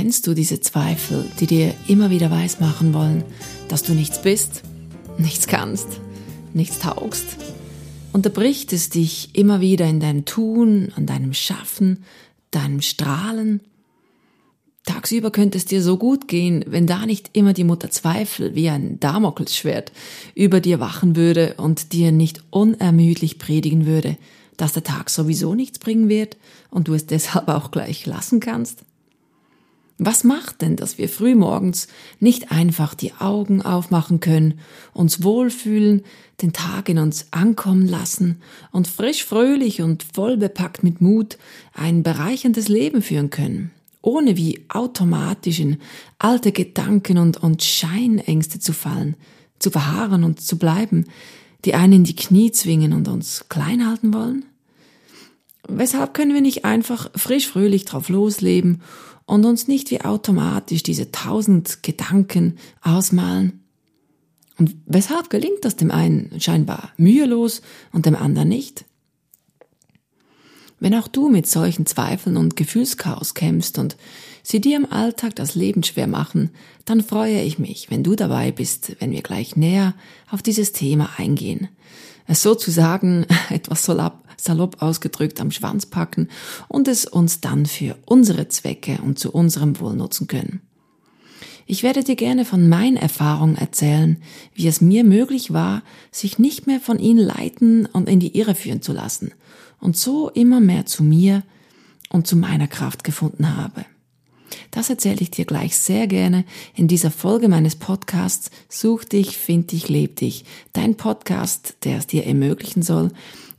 Kennst du diese Zweifel, die dir immer wieder weismachen wollen, dass du nichts bist, nichts kannst, nichts taugst? Unterbricht es dich immer wieder in deinem Tun, an deinem Schaffen, deinem Strahlen? Tagsüber könnte es dir so gut gehen, wenn da nicht immer die Mutter Zweifel wie ein Damoklesschwert über dir wachen würde und dir nicht unermüdlich predigen würde, dass der Tag sowieso nichts bringen wird und du es deshalb auch gleich lassen kannst? Was macht denn, dass wir frühmorgens nicht einfach die Augen aufmachen können, uns wohlfühlen, den Tag in uns ankommen lassen und frisch, fröhlich und voll bepackt mit Mut ein bereicherndes Leben führen können, ohne wie automatisch in alte Gedanken und, und Scheinängste zu fallen, zu verharren und zu bleiben, die einen in die Knie zwingen und uns klein halten wollen? Weshalb können wir nicht einfach frisch fröhlich drauf losleben und uns nicht wie automatisch diese tausend Gedanken ausmalen. Und weshalb gelingt das dem einen scheinbar mühelos und dem anderen nicht? Wenn auch du mit solchen Zweifeln und Gefühlschaos kämpfst und sie dir im Alltag das Leben schwer machen, dann freue ich mich, wenn du dabei bist, wenn wir gleich näher auf dieses Thema eingehen. Es sozusagen etwas salopp, salopp ausgedrückt am Schwanz packen und es uns dann für unsere Zwecke und zu unserem Wohl nutzen können. Ich werde dir gerne von meinen Erfahrungen erzählen, wie es mir möglich war, sich nicht mehr von ihnen leiten und in die Irre führen zu lassen und so immer mehr zu mir und zu meiner Kraft gefunden habe. Das erzähle ich dir gleich sehr gerne in dieser Folge meines Podcasts Such dich, find dich, leb dich. Dein Podcast, der es dir ermöglichen soll,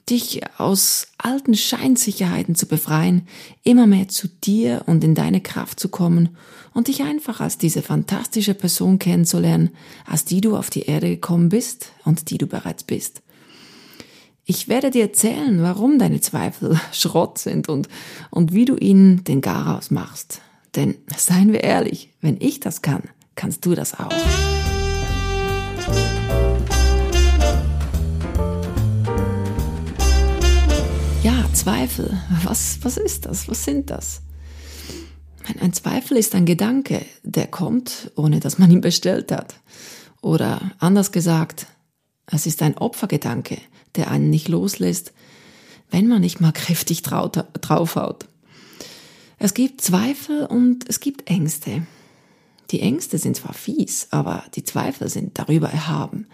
dich aus alten Scheinsicherheiten zu befreien, immer mehr zu dir und in deine Kraft zu kommen und dich einfach als diese fantastische Person kennenzulernen, als die du auf die Erde gekommen bist und die du bereits bist. Ich werde dir erzählen, warum deine Zweifel Schrott sind und, und wie du ihnen den Garaus machst. Denn seien wir ehrlich, wenn ich das kann, kannst du das auch. Zweifel, was, was ist das? Was sind das? Ein Zweifel ist ein Gedanke, der kommt, ohne dass man ihn bestellt hat. Oder anders gesagt, es ist ein Opfergedanke, der einen nicht loslässt, wenn man nicht mal kräftig draufhaut. Es gibt Zweifel und es gibt Ängste. Die Ängste sind zwar fies, aber die Zweifel sind darüber erhaben.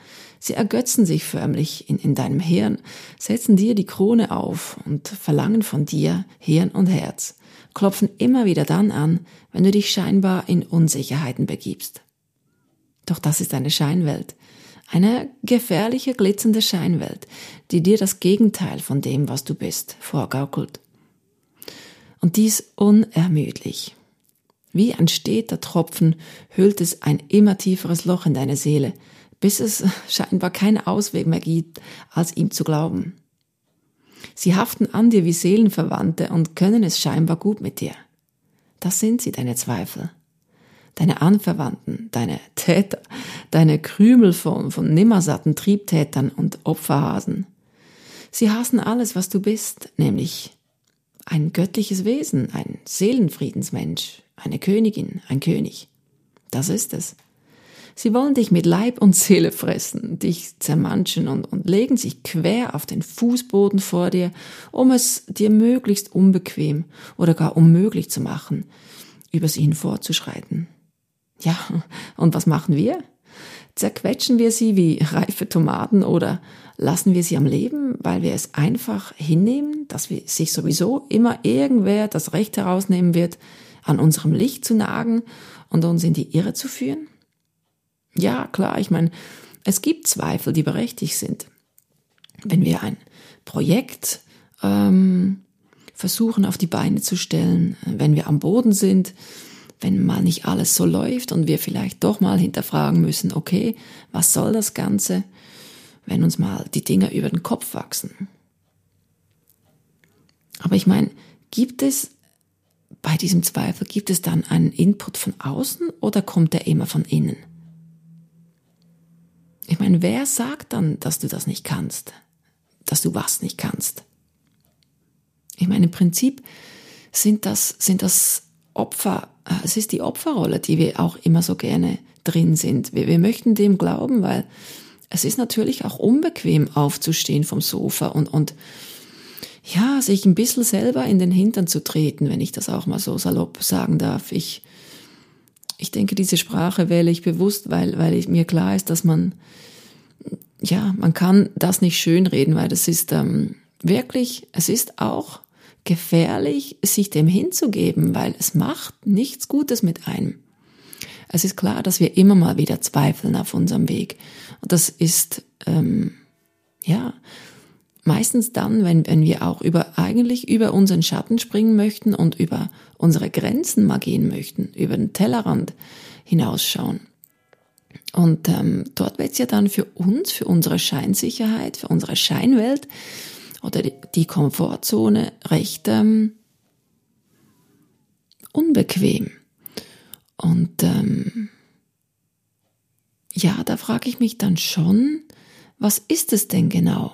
Sie ergötzen sich förmlich in, in deinem Hirn, setzen dir die Krone auf und verlangen von dir Hirn und Herz, klopfen immer wieder dann an, wenn du dich scheinbar in Unsicherheiten begibst. Doch das ist eine Scheinwelt, eine gefährliche, glitzernde Scheinwelt, die dir das Gegenteil von dem, was du bist, vorgaukelt. Und dies unermüdlich. Wie ein steter Tropfen hüllt es ein immer tieferes Loch in deine Seele, bis es scheinbar keinen Ausweg mehr gibt, als ihm zu glauben. Sie haften an dir wie Seelenverwandte und können es scheinbar gut mit dir. Das sind sie, deine Zweifel. Deine Anverwandten, deine Täter, deine Krümel von, von nimmersatten Triebtätern und Opferhasen. Sie hassen alles, was du bist, nämlich ein göttliches Wesen, ein Seelenfriedensmensch, eine Königin, ein König. Das ist es. Sie wollen dich mit Leib und Seele fressen, dich zermanschen und, und legen sich quer auf den Fußboden vor dir, um es dir möglichst unbequem oder gar unmöglich zu machen, übers ihnen vorzuschreiten. Ja, und was machen wir? Zerquetschen wir sie wie reife Tomaten oder lassen wir sie am Leben, weil wir es einfach hinnehmen, dass wir sich sowieso immer irgendwer das Recht herausnehmen wird, an unserem Licht zu nagen und uns in die Irre zu führen? Ja, klar, ich meine, es gibt Zweifel, die berechtigt sind. Wenn wir ein Projekt ähm, versuchen auf die Beine zu stellen, wenn wir am Boden sind, wenn mal nicht alles so läuft und wir vielleicht doch mal hinterfragen müssen, okay, was soll das Ganze, wenn uns mal die Dinge über den Kopf wachsen. Aber ich meine, gibt es bei diesem Zweifel, gibt es dann einen Input von außen oder kommt der immer von innen? Ich meine, wer sagt dann, dass du das nicht kannst? Dass du was nicht kannst? Ich meine, im Prinzip sind das, sind das Opfer äh, es ist die Opferrolle, die wir auch immer so gerne drin sind. Wir, wir möchten dem glauben, weil es ist natürlich auch unbequem aufzustehen vom Sofa und, und ja, sich ein bisschen selber in den Hintern zu treten, wenn ich das auch mal so salopp sagen darf. Ich, ich denke, diese Sprache wähle ich bewusst, weil, weil ich, mir klar ist, dass man, ja, man kann das nicht schönreden, weil das ist ähm, wirklich, es ist auch gefährlich, sich dem hinzugeben, weil es macht nichts Gutes mit einem. Es ist klar, dass wir immer mal wieder zweifeln auf unserem Weg. Und das ist, ähm, ja, meistens dann, wenn, wenn wir auch über, eigentlich über unseren Schatten springen möchten und über unsere Grenzen mal gehen möchten, über den Tellerrand hinausschauen. Und ähm, dort wird es ja dann für uns, für unsere Scheinsicherheit, für unsere Scheinwelt oder die, die Komfortzone recht ähm, unbequem. Und ähm, ja, da frage ich mich dann schon, was ist es denn genau?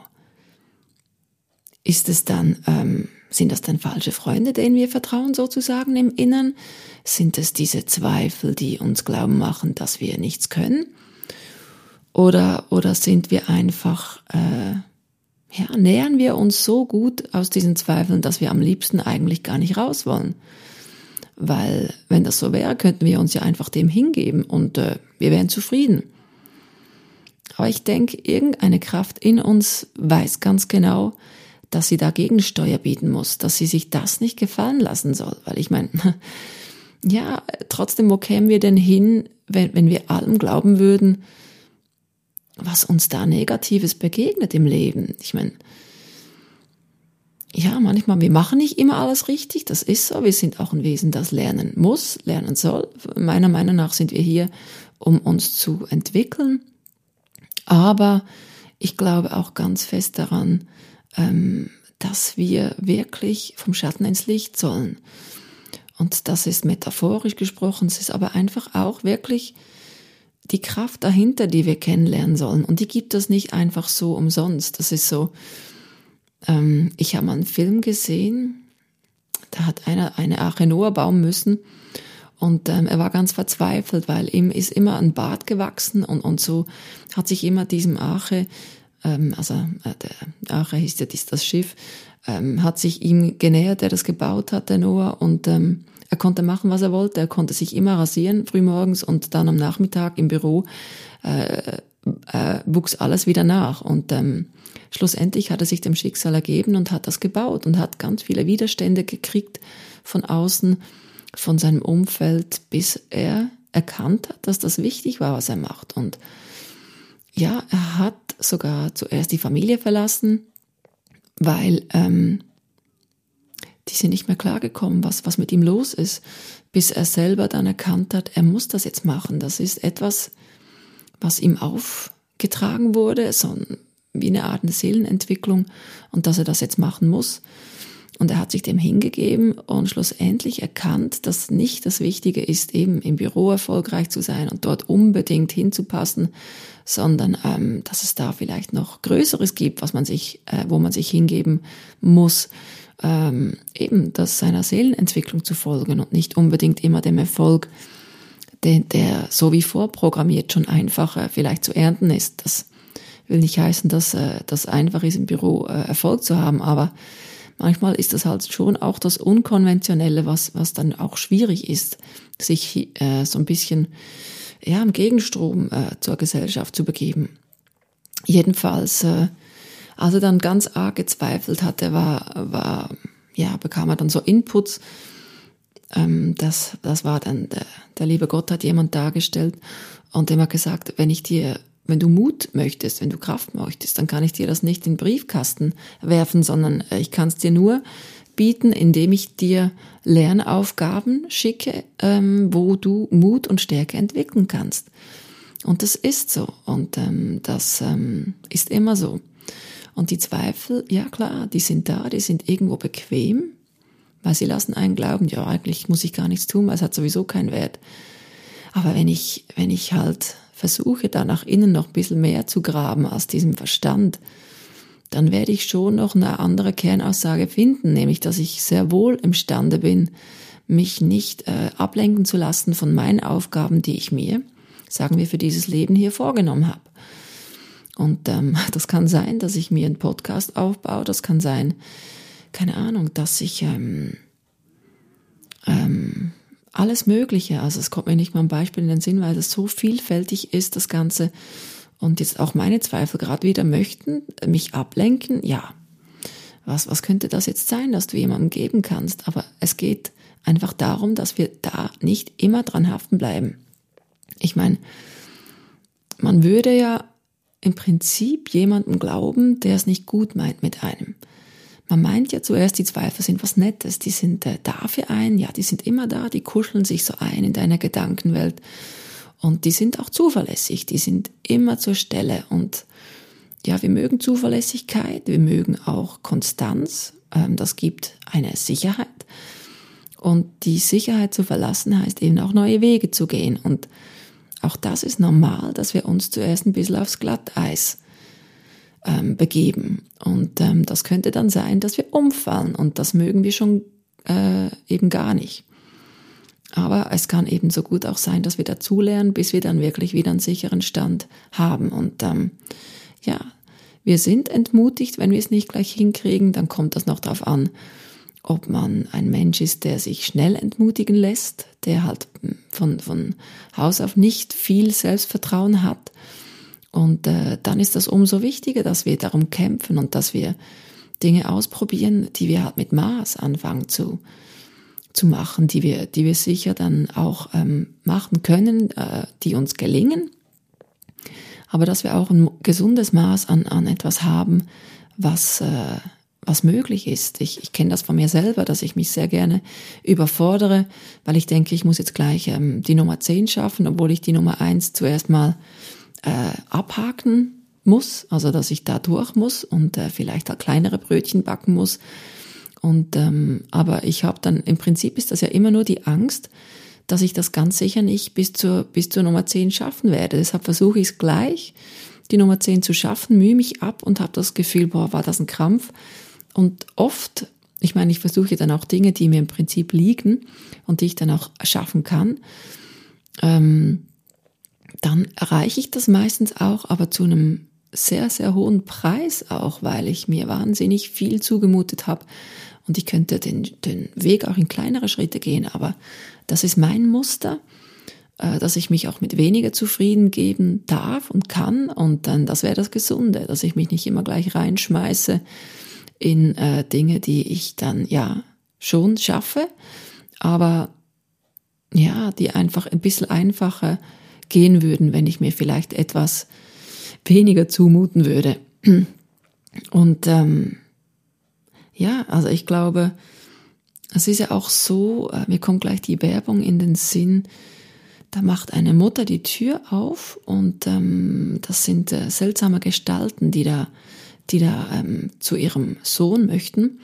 Ist es dann, ähm, sind das dann falsche Freunde, denen wir vertrauen sozusagen im Innern? Sind es diese Zweifel, die uns glauben machen, dass wir nichts können? Oder, oder sind wir einfach, äh, ja, nähern wir uns so gut aus diesen Zweifeln, dass wir am liebsten eigentlich gar nicht raus wollen? Weil wenn das so wäre, könnten wir uns ja einfach dem hingeben und äh, wir wären zufrieden. Aber ich denke, irgendeine Kraft in uns weiß ganz genau, dass sie dagegen Steuer bieten muss, dass sie sich das nicht gefallen lassen soll. Weil ich meine, ja, trotzdem, wo kämen wir denn hin, wenn, wenn wir allem glauben würden, was uns da Negatives begegnet im Leben? Ich meine, ja, manchmal, wir machen nicht immer alles richtig, das ist so. Wir sind auch ein Wesen, das lernen muss, lernen soll. Meiner Meinung nach sind wir hier, um uns zu entwickeln. Aber ich glaube auch ganz fest daran, dass wir wirklich vom Schatten ins Licht sollen. Und das ist metaphorisch gesprochen, es ist aber einfach auch wirklich die Kraft dahinter, die wir kennenlernen sollen. Und die gibt es nicht einfach so umsonst. Das ist so, ähm, ich habe mal einen Film gesehen, da hat einer eine Arche Noah bauen müssen und ähm, er war ganz verzweifelt, weil ihm ist immer ein Bart gewachsen und, und so hat sich immer diesem Arche, ähm, also äh, der Arche hieß ja dies, das Schiff, ähm, hat sich ihm genähert, der das gebaut hat, der Noah, und ähm, er konnte machen, was er wollte. Er konnte sich immer rasieren frühmorgens und dann am Nachmittag im Büro äh, äh, wuchs alles wieder nach. Und ähm, schlussendlich hat er sich dem Schicksal ergeben und hat das gebaut und hat ganz viele Widerstände gekriegt von außen, von seinem Umfeld, bis er erkannt hat, dass das wichtig war, was er macht. Und ja, er hat sogar zuerst die Familie verlassen, weil ähm, die sind nicht mehr klargekommen, was, was mit ihm los ist, bis er selber dann erkannt hat, er muss das jetzt machen. Das ist etwas, was ihm aufgetragen wurde, so wie eine Art eine Seelenentwicklung und dass er das jetzt machen muss. Und er hat sich dem hingegeben und schlussendlich erkannt, dass nicht das Wichtige ist, eben im Büro erfolgreich zu sein und dort unbedingt hinzupassen, sondern ähm, dass es da vielleicht noch Größeres gibt, was man sich, äh, wo man sich hingeben muss, ähm, eben das seiner Seelenentwicklung zu folgen und nicht unbedingt immer dem Erfolg der, der so wie vorprogrammiert schon einfacher vielleicht zu ernten ist. Das will nicht heißen, dass äh, das einfach ist, im Büro äh, Erfolg zu haben, aber manchmal ist das halt schon auch das Unkonventionelle, was, was dann auch schwierig ist, sich äh, so ein bisschen ja, im Gegenstrom äh, zur Gesellschaft zu begeben. Jedenfalls, äh, als er dann ganz arg gezweifelt hatte, war, war, ja, bekam er dann so Inputs, ähm, das, das war dann, der, der liebe Gott hat jemand dargestellt und dem hat gesagt, wenn ich dir, wenn du Mut möchtest, wenn du Kraft möchtest, dann kann ich dir das nicht in den Briefkasten werfen, sondern äh, ich kann es dir nur bieten, indem ich dir Lernaufgaben schicke, ähm, wo du Mut und Stärke entwickeln kannst. Und das ist so. Und ähm, das ähm, ist immer so. Und die Zweifel, ja klar, die sind da, die sind irgendwo bequem, weil sie lassen einen glauben, ja, eigentlich muss ich gar nichts tun, weil es hat sowieso keinen Wert. Aber wenn ich, wenn ich halt versuche, da nach innen noch ein bisschen mehr zu graben als diesem Verstand, dann werde ich schon noch eine andere Kernaussage finden, nämlich, dass ich sehr wohl imstande bin, mich nicht äh, ablenken zu lassen von meinen Aufgaben, die ich mir, sagen wir, für dieses Leben hier vorgenommen habe. Und ähm, das kann sein, dass ich mir einen Podcast aufbaue, das kann sein, keine Ahnung, dass ich ähm, ähm, alles Mögliche, also es kommt mir nicht mal ein Beispiel in den Sinn, weil das so vielfältig ist, das Ganze. Und jetzt auch meine Zweifel gerade wieder möchten, mich ablenken, ja. Was, was könnte das jetzt sein, dass du jemandem geben kannst? Aber es geht einfach darum, dass wir da nicht immer dran haften bleiben. Ich meine, man würde ja im Prinzip jemandem glauben, der es nicht gut meint mit einem. Man meint ja zuerst, die Zweifel sind was Nettes, die sind äh, da für einen, ja, die sind immer da, die kuscheln sich so ein in deiner Gedankenwelt. Und die sind auch zuverlässig, die sind immer zur Stelle. Und ja, wir mögen Zuverlässigkeit, wir mögen auch Konstanz, ähm, das gibt eine Sicherheit. Und die Sicherheit zu verlassen heißt eben auch neue Wege zu gehen. Und auch das ist normal, dass wir uns zuerst ein bisschen aufs Glatteis ähm, begeben. Und ähm, das könnte dann sein, dass wir umfallen und das mögen wir schon äh, eben gar nicht. Aber es kann eben so gut auch sein, dass wir dazulernen, bis wir dann wirklich wieder einen sicheren Stand haben. Und ähm, ja, wir sind entmutigt, wenn wir es nicht gleich hinkriegen, dann kommt das noch darauf an, ob man ein Mensch ist, der sich schnell entmutigen lässt, der halt von, von Haus auf nicht viel Selbstvertrauen hat. Und äh, dann ist das umso wichtiger, dass wir darum kämpfen und dass wir Dinge ausprobieren, die wir halt mit Maß anfangen zu, zu machen, die wir, die wir sicher dann auch ähm, machen können, äh, die uns gelingen. Aber dass wir auch ein gesundes Maß an, an etwas haben, was, äh, was möglich ist. Ich, ich kenne das von mir selber, dass ich mich sehr gerne überfordere, weil ich denke, ich muss jetzt gleich ähm, die Nummer 10 schaffen, obwohl ich die Nummer 1 zuerst mal äh, abhaken muss, also dass ich da durch muss und äh, vielleicht auch kleinere Brötchen backen muss. Und ähm, aber ich habe dann im Prinzip ist das ja immer nur die Angst, dass ich das ganz sicher nicht bis zur bis zur Nummer 10 schaffen werde. Deshalb versuche ich es gleich, die Nummer 10 zu schaffen, mühe mich ab und habe das Gefühl, boah, war das ein Krampf und oft, ich meine, ich versuche dann auch Dinge, die mir im Prinzip liegen und die ich dann auch schaffen kann, ähm, dann erreiche ich das meistens auch, aber zu einem sehr, sehr hohen Preis auch, weil ich mir wahnsinnig viel zugemutet habe. Und ich könnte den, den Weg auch in kleinere Schritte gehen, aber das ist mein Muster, äh, dass ich mich auch mit weniger zufrieden geben darf und kann. Und dann, das wäre das Gesunde, dass ich mich nicht immer gleich reinschmeiße in äh, Dinge, die ich dann ja schon schaffe, aber ja, die einfach ein bisschen einfacher gehen würden, wenn ich mir vielleicht etwas weniger zumuten würde. Und ähm, ja, also ich glaube, es ist ja auch so, äh, mir kommt gleich die Werbung in den Sinn, da macht eine Mutter die Tür auf und ähm, das sind äh, seltsame Gestalten, die da die da ähm, zu ihrem Sohn möchten.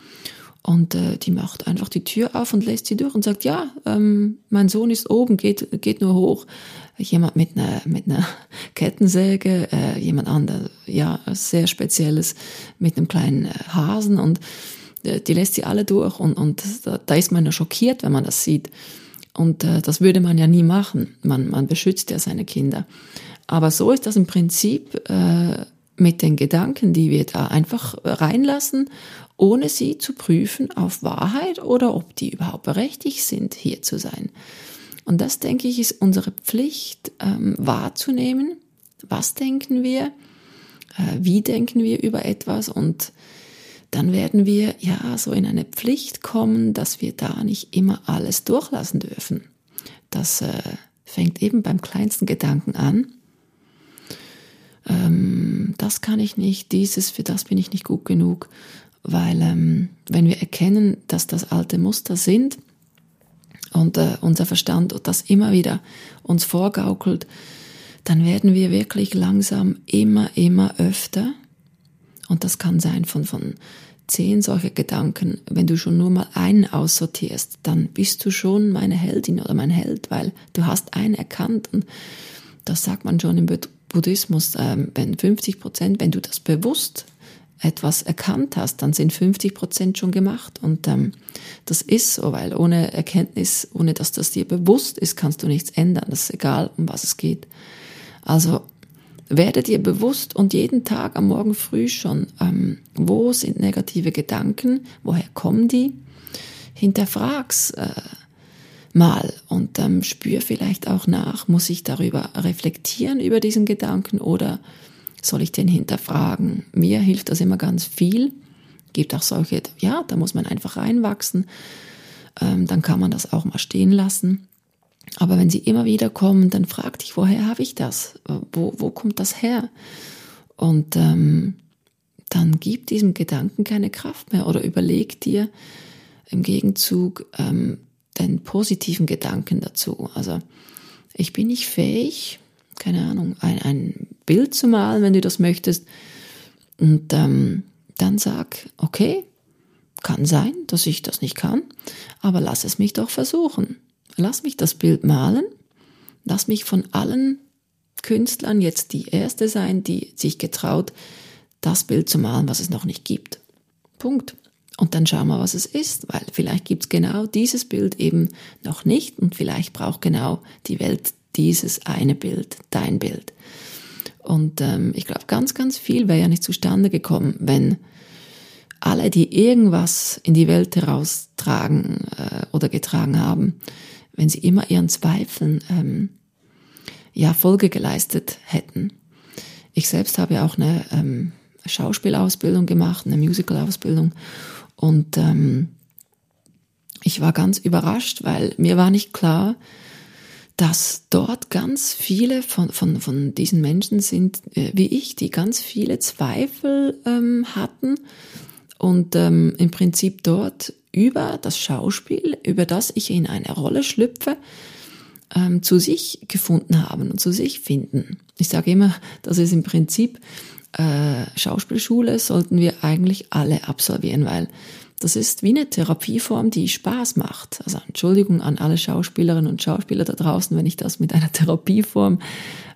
Und äh, die macht einfach die Tür auf und lässt sie durch und sagt, ja, ähm, mein Sohn ist oben, geht, geht nur hoch. Jemand mit einer, mit einer Kettensäge, äh, jemand anderes, ja, sehr spezielles, mit einem kleinen äh, Hasen und äh, die lässt sie alle durch und, und da, da ist man ja schockiert, wenn man das sieht. Und äh, das würde man ja nie machen. Man, man beschützt ja seine Kinder. Aber so ist das im Prinzip äh, mit den Gedanken, die wir da einfach reinlassen, ohne sie zu prüfen auf Wahrheit oder ob die überhaupt berechtigt sind, hier zu sein. Und das, denke ich, ist unsere Pflicht ähm, wahrzunehmen. Was denken wir? Äh, wie denken wir über etwas? Und dann werden wir ja so in eine Pflicht kommen, dass wir da nicht immer alles durchlassen dürfen. Das äh, fängt eben beim kleinsten Gedanken an ähm, das kann ich nicht, dieses, für das bin ich nicht gut genug, weil ähm, wenn wir erkennen, dass das alte Muster sind und äh, unser Verstand das immer wieder uns vorgaukelt, dann werden wir wirklich langsam immer, immer öfter, und das kann sein von, von zehn solcher Gedanken, wenn du schon nur mal einen aussortierst, dann bist du schon meine Heldin oder mein Held, weil du hast einen erkannt und das sagt man schon im Buddhismus, ähm, wenn 50 Prozent, wenn du das bewusst etwas erkannt hast, dann sind 50 Prozent schon gemacht. Und ähm, das ist so, weil ohne Erkenntnis, ohne dass das dir bewusst ist, kannst du nichts ändern. Das ist egal, um was es geht. Also werde dir bewusst und jeden Tag am Morgen früh schon, ähm, wo sind negative Gedanken, woher kommen die? Hinterfrag's äh, mal und ähm, spür vielleicht auch nach, muss ich darüber reflektieren über diesen Gedanken oder soll ich den hinterfragen? Mir hilft das immer ganz viel. Gibt auch solche, ja, da muss man einfach reinwachsen. Ähm, dann kann man das auch mal stehen lassen. Aber wenn sie immer wieder kommen, dann frag dich, woher habe ich das? Wo, wo kommt das her? Und ähm, dann gib diesem Gedanken keine Kraft mehr oder überleg dir im Gegenzug ähm, den positiven Gedanken dazu. Also ich bin nicht fähig, keine Ahnung, ein, ein Bild zu malen, wenn du das möchtest. Und ähm, dann sag, okay, kann sein, dass ich das nicht kann, aber lass es mich doch versuchen. Lass mich das Bild malen. Lass mich von allen Künstlern jetzt die erste sein, die sich getraut, das Bild zu malen, was es noch nicht gibt. Punkt. Und dann schauen wir, was es ist, weil vielleicht gibt es genau dieses Bild eben noch nicht und vielleicht braucht genau die Welt dieses eine Bild, dein Bild. Und ähm, ich glaube, ganz, ganz viel wäre ja nicht zustande gekommen, wenn alle, die irgendwas in die Welt heraustragen äh, oder getragen haben, wenn sie immer ihren Zweifeln ähm, ja Folge geleistet hätten. Ich selbst habe ja auch eine ähm, Schauspielausbildung gemacht, eine Musicalausbildung und ähm, ich war ganz überrascht, weil mir war nicht klar, dass dort ganz viele von, von, von diesen Menschen sind, äh, wie ich, die ganz viele Zweifel ähm, hatten und ähm, im Prinzip dort über das Schauspiel, über das ich in eine Rolle schlüpfe, ähm, zu sich gefunden haben und zu sich finden. Ich sage immer, das ist im Prinzip äh, Schauspielschule, sollten wir eigentlich alle absolvieren, weil das ist wie eine Therapieform, die Spaß macht. Also Entschuldigung an alle Schauspielerinnen und Schauspieler da draußen, wenn ich das mit einer Therapieform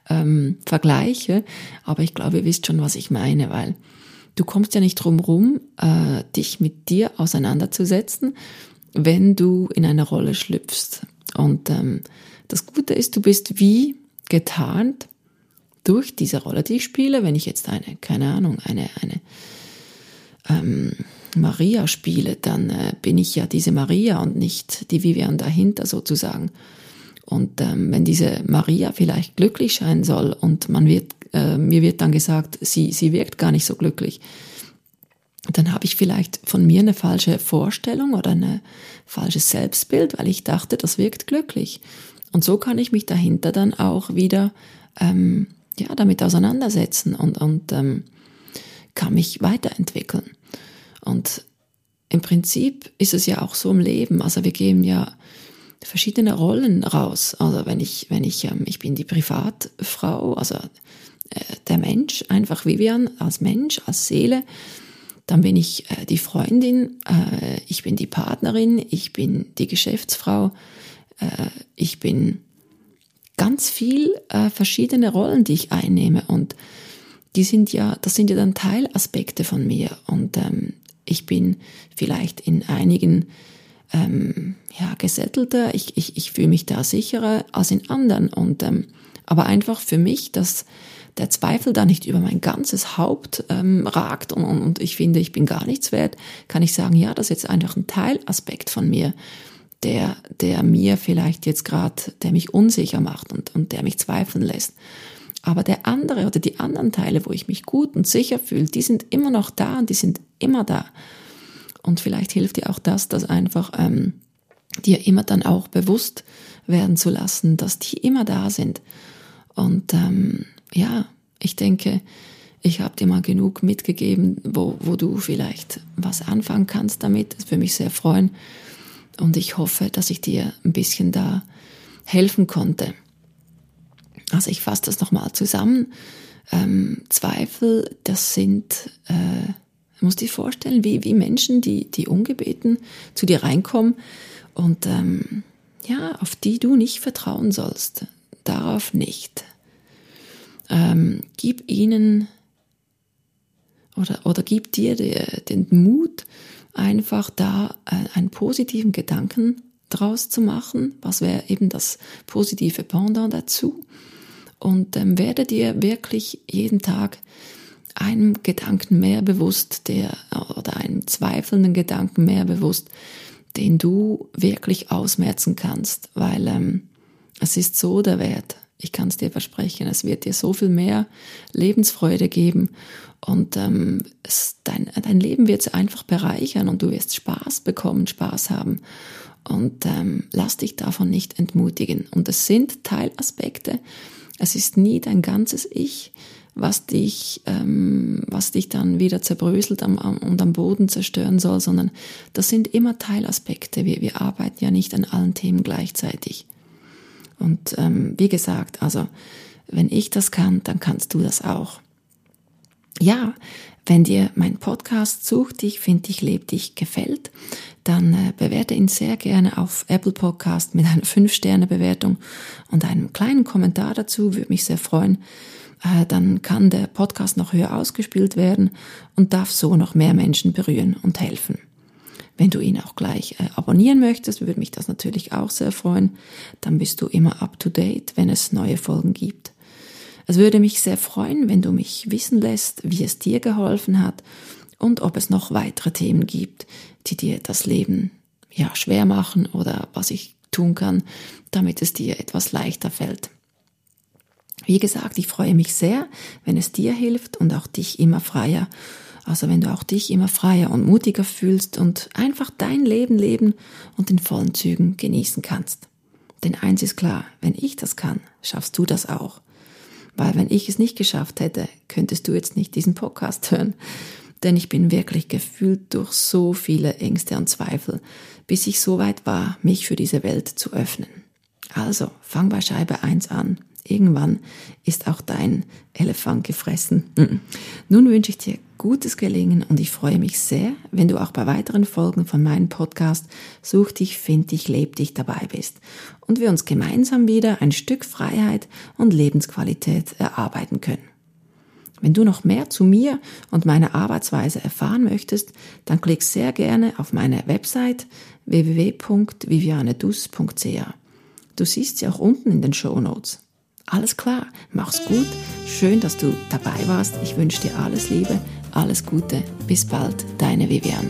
ähm, vergleiche. Aber ich glaube, ihr wisst schon, was ich meine, weil du kommst ja nicht drum rum, äh, dich mit dir auseinanderzusetzen, wenn du in eine Rolle schlüpfst. Und ähm, das Gute ist, du bist wie getarnt durch diese Rolle, die ich spiele. Wenn ich jetzt eine, keine Ahnung, eine, eine ähm, Maria spiele, dann äh, bin ich ja diese Maria und nicht die Vivian dahinter sozusagen. Und ähm, wenn diese Maria vielleicht glücklich sein soll und man wird, äh, mir wird dann gesagt, sie, sie wirkt gar nicht so glücklich, dann habe ich vielleicht von mir eine falsche Vorstellung oder ein falsches Selbstbild, weil ich dachte, das wirkt glücklich. Und so kann ich mich dahinter dann auch wieder ähm, ja damit auseinandersetzen und, und ähm, kann mich weiterentwickeln. Und im Prinzip ist es ja auch so im Leben. Also wir geben ja verschiedene Rollen raus. Also wenn ich, wenn ich, ähm, ich bin die Privatfrau, also äh, der Mensch, einfach Vivian als Mensch, als Seele. Dann bin ich äh, die Freundin, äh, ich bin die Partnerin, ich bin die Geschäftsfrau, äh, ich bin ganz viel äh, verschiedene Rollen, die ich einnehme. Und die sind ja, das sind ja dann Teilaspekte von mir. Und ähm, ich bin vielleicht in einigen ähm, ja, gesettelter, ich, ich, ich fühle mich da sicherer als in anderen. Und, ähm, aber einfach für mich, dass der Zweifel da nicht über mein ganzes Haupt ähm, ragt. Und, und, und ich finde, ich bin gar nichts wert, kann ich sagen, ja, das ist jetzt einfach ein Teilaspekt von mir, der, der mir vielleicht jetzt gerade, der mich unsicher macht und, und der mich zweifeln lässt. Aber der andere oder die anderen Teile, wo ich mich gut und sicher fühle, die sind immer noch da und die sind immer da. Und vielleicht hilft dir auch das, das einfach ähm, dir immer dann auch bewusst werden zu lassen, dass die immer da sind. Und ähm, ja, ich denke, ich habe dir mal genug mitgegeben, wo, wo du vielleicht was anfangen kannst damit. Das würde mich sehr freuen. Und ich hoffe, dass ich dir ein bisschen da helfen konnte. Also ich fasse das nochmal zusammen. Ähm, Zweifel, das sind, äh, du musst dir vorstellen, wie, wie Menschen, die, die ungebeten zu dir reinkommen und ähm, ja, auf die du nicht vertrauen sollst. Darauf nicht. Ähm, gib ihnen oder, oder gibt dir den Mut, einfach da äh, einen positiven Gedanken draus zu machen. Was wäre eben das positive Pendant dazu? Und ähm, werde dir wirklich jeden Tag einem Gedanken mehr bewusst, der oder einem zweifelnden Gedanken mehr bewusst, den du wirklich ausmerzen kannst, weil ähm, es ist so der Wert. Ich kann es dir versprechen, es wird dir so viel mehr Lebensfreude geben und ähm, es, dein, dein Leben wird sich einfach bereichern und du wirst Spaß bekommen, Spaß haben. Und ähm, lass dich davon nicht entmutigen. Und es sind Teilaspekte. Es ist nie dein ganzes Ich, was dich, ähm, was dich dann wieder zerbröselt am, am, und am Boden zerstören soll, sondern das sind immer Teilaspekte. Wir, wir arbeiten ja nicht an allen Themen gleichzeitig. Und ähm, wie gesagt, also wenn ich das kann, dann kannst du das auch. Ja, wenn dir mein Podcast Such dich, find dich, leb dich gefällt, dann äh, bewerte ihn sehr gerne auf Apple Podcast mit einer 5-Sterne-Bewertung und einem kleinen Kommentar dazu, würde mich sehr freuen. Äh, dann kann der Podcast noch höher ausgespielt werden und darf so noch mehr Menschen berühren und helfen. Wenn du ihn auch gleich äh, abonnieren möchtest, würde mich das natürlich auch sehr freuen. Dann bist du immer up to date, wenn es neue Folgen gibt. Es würde mich sehr freuen, wenn du mich wissen lässt, wie es dir geholfen hat und ob es noch weitere Themen gibt, die dir das Leben ja schwer machen oder was ich tun kann, damit es dir etwas leichter fällt. Wie gesagt, ich freue mich sehr, wenn es dir hilft und auch dich immer freier. Also wenn du auch dich immer freier und mutiger fühlst und einfach dein Leben leben und in vollen Zügen genießen kannst. Denn eins ist klar, wenn ich das kann, schaffst du das auch. Weil wenn ich es nicht geschafft hätte, könntest du jetzt nicht diesen Podcast hören. Denn ich bin wirklich gefühlt durch so viele Ängste und Zweifel, bis ich so weit war, mich für diese Welt zu öffnen. Also, fang bei Scheibe 1 an Irgendwann ist auch dein Elefant gefressen. Nun wünsche ich dir gutes Gelingen und ich freue mich sehr, wenn du auch bei weiteren Folgen von meinem Podcast Such dich, find dich, leb dich dabei bist und wir uns gemeinsam wieder ein Stück Freiheit und Lebensqualität erarbeiten können. Wenn du noch mehr zu mir und meiner Arbeitsweise erfahren möchtest, dann klick sehr gerne auf meine Website www.vivianedus.ca. Du siehst sie auch unten in den Show Notes. Alles klar, mach's gut. Schön, dass du dabei warst. Ich wünsche dir alles Liebe, alles Gute. Bis bald, deine Vivian.